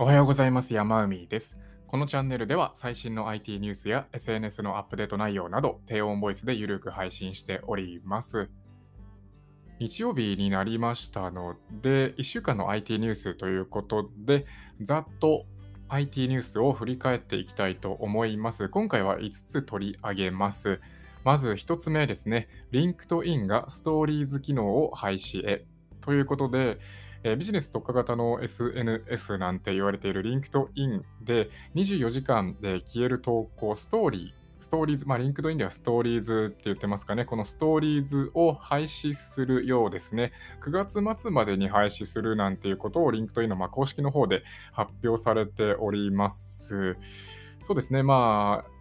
おはようございます。山海です。このチャンネルでは最新の IT ニュースや SNS のアップデート内容など低音ボイスでゆるく配信しております。日曜日になりましたので、1週間の IT ニュースということで、ざっと IT ニュースを振り返っていきたいと思います。今回は5つ取り上げます。まず1つ目ですね、LinkedIn がストーリーズ機能を廃止へということで、えー、ビジネス特化型の SNS なんて言われている LinkedIn で24時間で消える投稿、ストーリー、ストーリーズ、まあ、リンクドインではストーリーズって言ってますかね。このストーリーズを廃止するようですね。9月末までに廃止するなんていうことをリンクドインのま公式の方で発表されております。そうですね。まあ、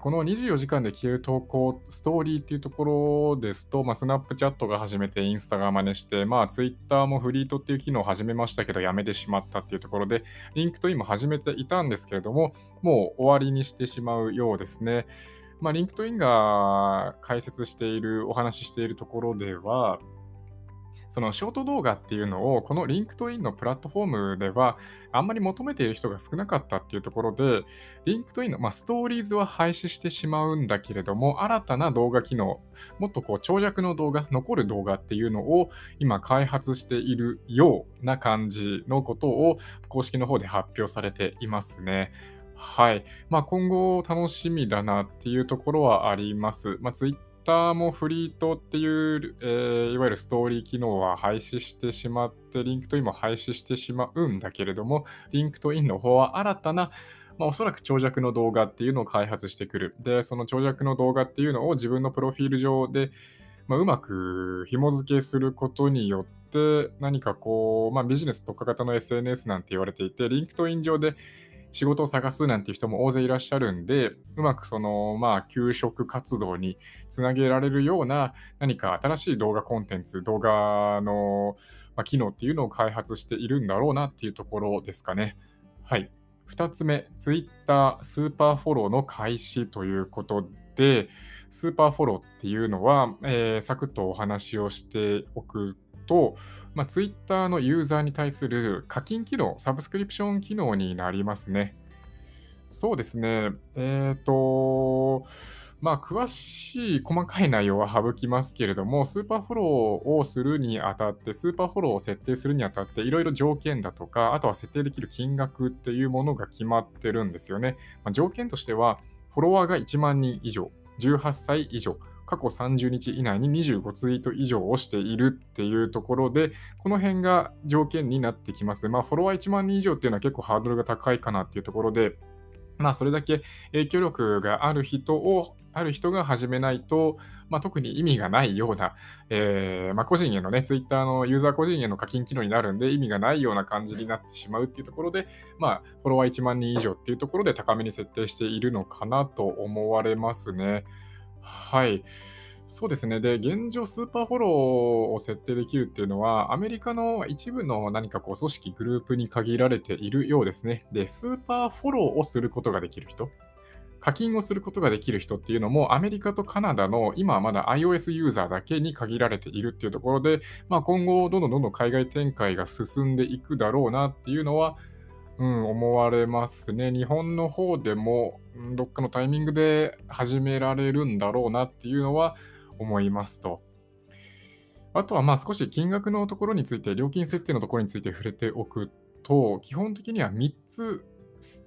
この24時間で消える投稿、ストーリーっていうところですと、まあ、スナップチャットが始めて、インスタが真似して、まあ、ツイッターもフリートっていう機能を始めましたけど、やめてしまったっていうところで、リンクトインも始めていたんですけれども、もう終わりにしてしまうようですね。まあ、リンクトインが解説している、お話ししているところでは、そのショート動画っていうのを、この LinkedIn のプラットフォームでは、あんまり求めている人が少なかったっていうところで、LinkedIn の、まあ、ストーリーズは廃止してしまうんだけれども、新たな動画機能、もっとこう長尺の動画、残る動画っていうのを今開発しているような感じのことを公式の方で発表されていますね。はい。まあ、今後楽しみだなっていうところはあります。まあ、ツイッターもフリートっていう、えー、いわゆるストーリー機能は廃止してしまって、リンクトインも廃止してしまうんだけれども、リンクトインの方は新たなまあ、おそらく長尺の動画っていうのを開発してくる。で、その長尺の動画っていうのを自分のプロフィール上で、まあ、うまく紐付けすることによって、何かこう、まあ、ビジネス特化型の SNS なんて言われていて、リンクトイン上で仕事を探すなんていう人も大勢いらっしゃるんで、うまくその、まあ、求職活動につなげられるような何か新しい動画コンテンツ、動画の、まあ、機能っていうのを開発しているんだろうなっていうところですかね。はい。2つ目、Twitter スーパーフォローの開始ということで、スーパーフォローっていうのは、えー、サクッとお話をしておくと、まあ、Twitter のユーザーに対する課金機能、サブスクリプション機能になりますね。そうですね。えっ、ー、と、まあ、詳しい細かい内容は省きますけれども、スーパーフォローをするにあたって、スーパーフォローを設定するにあたって、いろいろ条件だとか、あとは設定できる金額っていうものが決まってるんですよね。まあ、条件としては、フォロワーが1万人以上、18歳以上、過去30日以内に25ツイート以上をしているっていうところで、この辺が条件になってきます。まあ、フォロワー1万人以上っていうのは結構ハードルが高いかなっていうところで、まあ、それだけ影響力がある人を、ある人が始めないと、まあ、特に意味がないような、えー、まあ、個人へのね、ツイッターのユーザー個人への課金機能になるんで、意味がないような感じになってしまうっていうところで、まあ、フォロワー1万人以上っていうところで高めに設定しているのかなと思われますね。はい。そうですね。で、現状、スーパーフォローを設定できるっていうのは、アメリカの一部の何かこう組織、グループに限られているようですね。で、スーパーフォローをすることができる人、課金をすることができる人っていうのも、アメリカとカナダの今はまだ iOS ユーザーだけに限られているっていうところで、まあ、今後、どんどんどんどん海外展開が進んでいくだろうなっていうのは、うん、思われますね。日本の方でも、どっかのタイミングで始められるんだろうなっていうのは思いますと。あとはまあ少し金額のところについて、料金設定のところについて触れておくと、基本的には3つ、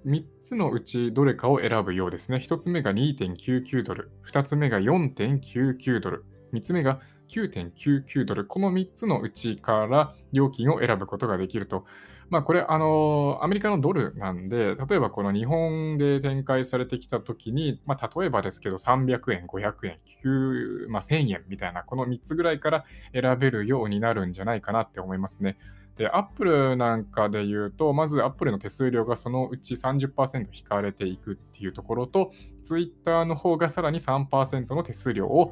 3つのうちどれかを選ぶようですね。1つ目が2.99ドル、2つ目が4.99ドル、3つ目が9.99ドル。この3つのうちから料金を選ぶことができると。ま、これ、あのアメリカのドルなんで、例えばこの日本で展開されてきたときに、ま、例えばですけど、300円、500円、9ま、1000円みたいな、この3つぐらいから選べるようになるんじゃないかなって思いますね。で、アップルなんかで言うと、まずアップルの手数料がそのうち30%引かれていくっていうところと、ツイッターの方がさらに3%の手数料を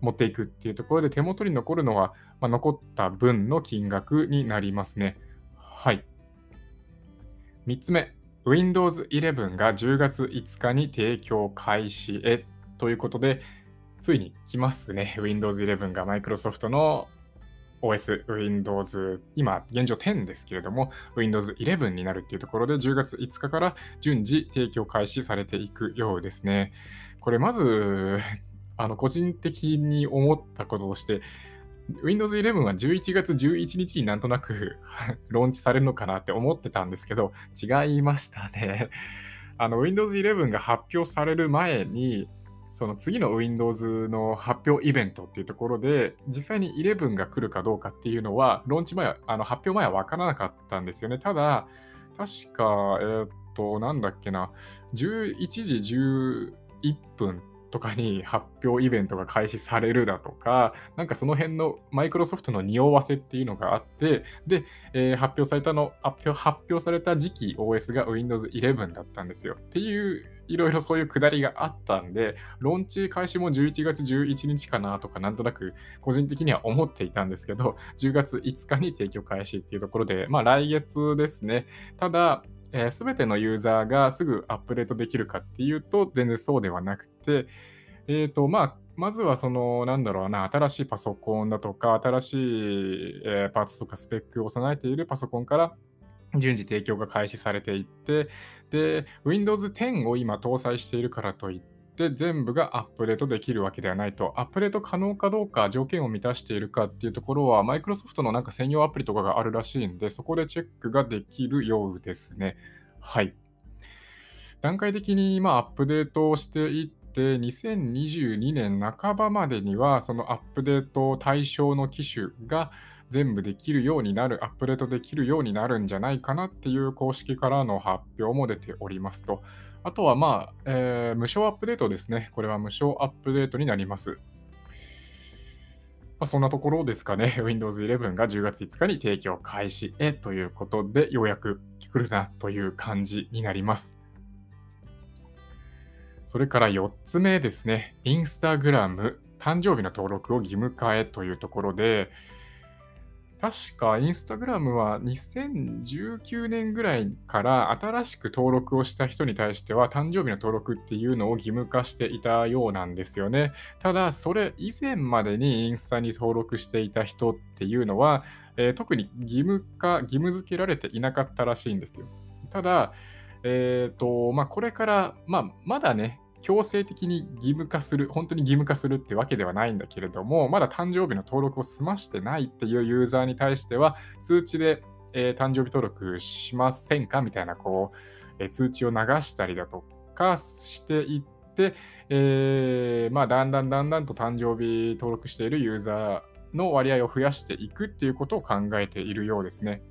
持っていくっていうところで、手元に残るのは、まあ、残った分の金額になりますね。はい。3つ目、Windows 11が10月5日に提供開始へということで、ついに来ますね。Windows 11が Microsoft の OS、Windows、今、現状10ですけれども、Windows 11になるっていうところで、10月5日から順次提供開始されていくようですね。これ、まず、あの個人的に思ったこととして、Windows 11は11月11日になんとなく ローンチされるのかなって思ってたんですけど、違いましたね。あの Windows 11が発表される前に、その次の Windows の発表イベントっていうところで、実際に11が来るかどうかっていうのは、ローンチ前、あの発表前は分からなかったんですよね。ただ、確か、えー、っと、なんだっけな、11時11分とかに発表イベントが開始されるだとか、なんかその辺のマイクロソフトの匂わせっていうのがあって、で、えー、発表されたの発表、発表された時期 OS が Windows 11だったんですよ。っていう、いろいろそういうくだりがあったんで、ローンチ開始も11月11日かなとか、なんとなく個人的には思っていたんですけど、10月5日に提供開始っていうところで、まあ来月ですね。ただ、す、べ、てのユーザーがすぐアップデートできるかっていうと、全然そうではなくて、えっ、ー、と、まあ、まずはその、なんだろうな、新しいパソコンだとか、新しい、え、パーツとかスペックを備えているパソコンから順次提供が開始されていって、で、Windows 10を今搭載しているからといって、全部がアップデートできるわけではないと、アップデート可能かどうか、条件を満たしているかっていうところは、マイクロソフトのなんか専用アプリとかがあるらしいんで、そこでチェックができるようですね。はい。段階的に今アップデートをしていって、2022年半ばまでには、そのアップデート対象の機種が全部できるようになる、アップデートできるようになるんじゃないかなっていう公式からの発表も出ておりますと。あとは、まあ、えー、無償アップデートですね。これは無償アップデートになります。まあ、そんなところですかね。Windows 11が10月5日に提供開始へということで、ようやく来るなという感じになります。それから4つ目ですね。Instagram 誕生日の登録を義務化へというところで、確かインスタグラムは2019年ぐらいから新しく登録をした人に対しては誕生日の登録っていうのを義務化していたようなんですよね。ただ、それ以前までにインスタに登録していた人っていうのは、えー、特に義務化、義務付けられていなかったらしいんですよ。ただ、え、ー、と、まあ、これから、まあ、まだね、強制的に義務化する、本当に義務化するってわけではないんだけれども、まだ誕生日の登録を済ましてないっていうユーザーに対しては、通知で、えー、誕生日登録しませんかみたいな、こう、えー、通知を流したりだとかしていって、えー、まあ、だんだんだんだんと誕生日登録しているユーザーの割合を増やしていくっていうことを考えているようですね。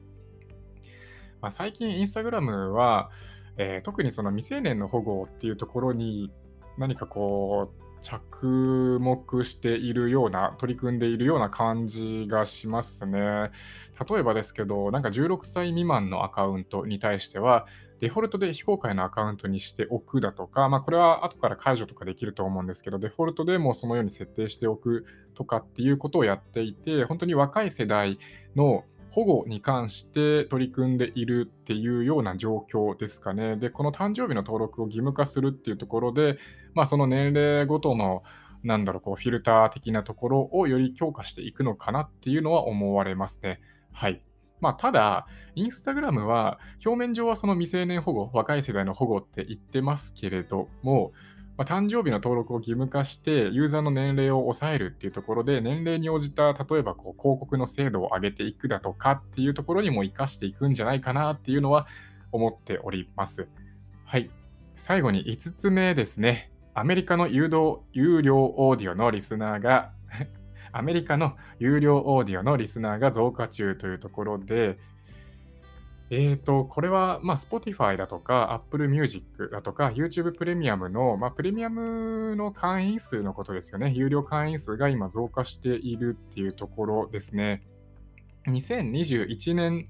まあ、最近、インスタグラムは、えー、特にその未成年の保護っていうところに何かこう、着目しているような、取り組んでいるような感じがしますね。例えばですけど、なんか16歳未満のアカウントに対しては、デフォルトで非公開のアカウントにしておくだとか、まあ、これは後から解除とかできると思うんですけど、デフォルトでもそのように設定しておくとかっていうことをやっていて、本当に若い世代の保護に関して取り組んでいるっていうような状況ですかね。で、この誕生日の登録を義務化するっていうところで、まあ、その年齢ごとのなんだろう、こう、フィルター的なところをより強化していくのかなっていうのは思われますね。はい。まあ、ただ、インスタグラムは表面上はその未成年保護、若い世代の保護って言ってますけれども、まあ、誕生日の登録を義務化して、ユーザーの年齢を抑えるっていうところで、年齢に応じた、例えばこう広告の精度を上げていくだとかっていうところにも活かしていくんじゃないかなっていうのは思っております。はい。最後に5つ目ですね。アメリカの有料有料オーディオのリスナーが アメリカの有料オーディオのリスナーが増加中というところで、えーと、これは、まあ、Spotify だとか、Apple Music だとか、YouTube プレミアムの、まあ、プレミアムの会員数のことですよね。有料会員数が今増加しているっていうところですね。2021年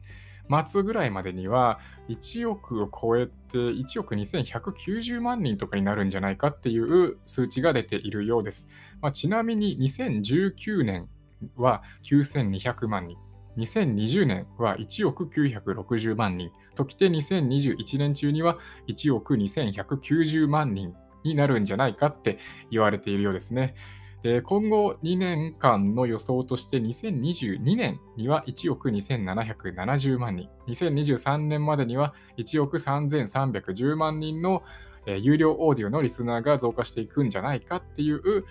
末ぐらいまでには、1億を超えて、1億2190万人とかになるんじゃないかっていう数値が出ているようです。まあ、ちなみに2019年は9200万人。2020年は1億960万人ときて2021年中には1億2190万人になるんじゃないかって言われているようですね。えー、今後2年間の予想として2022年には1億2770万人、2023年までには1億3310万人の、えー、有料オーディオのリスナーが増加していくんじゃないかっていう、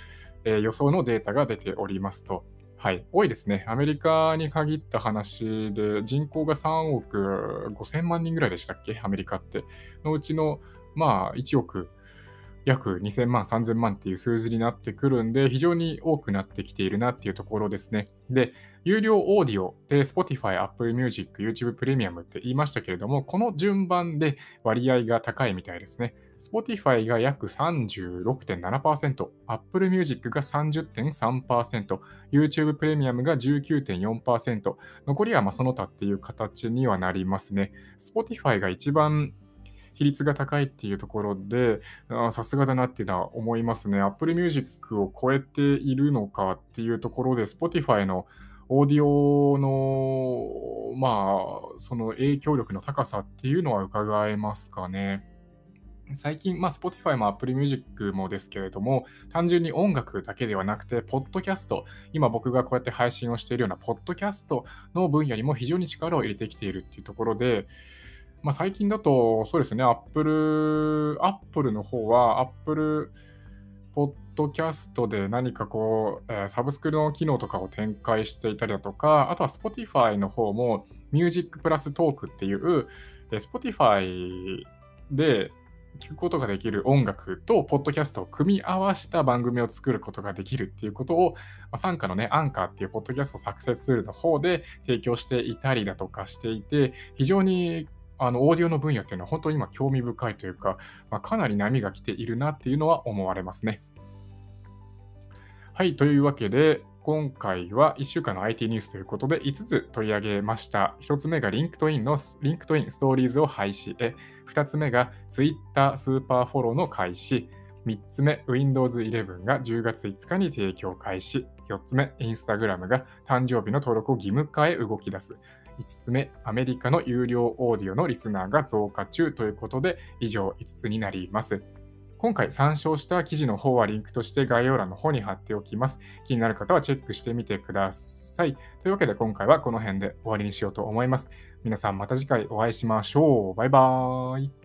えー、予想のデータが出ておりますと。はい、多いですね。アメリカに限った話で、人口が3億5000万人ぐらいでしたっけ？アメリカって。のうちの、まあ、1億約2000万、3000万っていう数字になってくるんで、非常に多くなってきているなっていうところですね。で、有料オーディオで Spotify、Apple Music、YouTube Premium って言いましたけれども、この順番で割合が高いみたいですね。Spotify が約36.7%、Apple Music が30.3%、YouTube Premium が19.4%、残りはまその他っていう形にはなりますね。Spotify が一番比率が高いっていうところで、さすがだなっていうのは思いますね。Apple Music を超えているのかっていうところで、Spotify のオーディオの、まあ、その影響力の高さっていうのは伺えますかね。最近、まあ、Spotify も Apple Music もですけれども、単純に音楽だけではなくて、ポッドキャスト、今僕がこうやって配信をしているようなポッドキャストの分野にも非常に力を入れてきているっていうところで、まあ、最近だと、そうですね、Apple、Apple の方は、Apple ポッドキャストで何かこう、えー、サブスクの機能とかを展開していたりだとか、あとは Spotify の方も Music プラストークっていう、えー、Spotify で聞くことができる音楽とポッドキャストを組み合わせた番組を作ることができるっていうことを、ま、傘下のね、アンカーっていうポッドキャストサクセスツールの方で提供していたりだとかしていて、非常にあのオーディオの分野っていうのは本当に今興味深いというか、まあ、かなり波が来ているなっていうのは思われますね。はい、というわけで、今回は1週間の IT ニュースということで5つ取り上げました。1つ目が LinkedIn の LinkedIn ストーリーズを廃止へ。2つ目が Twitter スーパーフォローの開始。3つ目、Windows 11が10月5日に提供開始。4つ目、Instagram が誕生日の登録を義務化へ動き出す。5つ目、アメリカの有料オーディオのリスナーが増加中ということで、以上5つになります。今回参照した記事の方はリンクとして概要欄の方に貼っておきます。気になる方はチェックしてみてください。というわけで今回はこの辺で終わりにしようと思います。皆さんまた次回お会いしましょう。バイバーイ。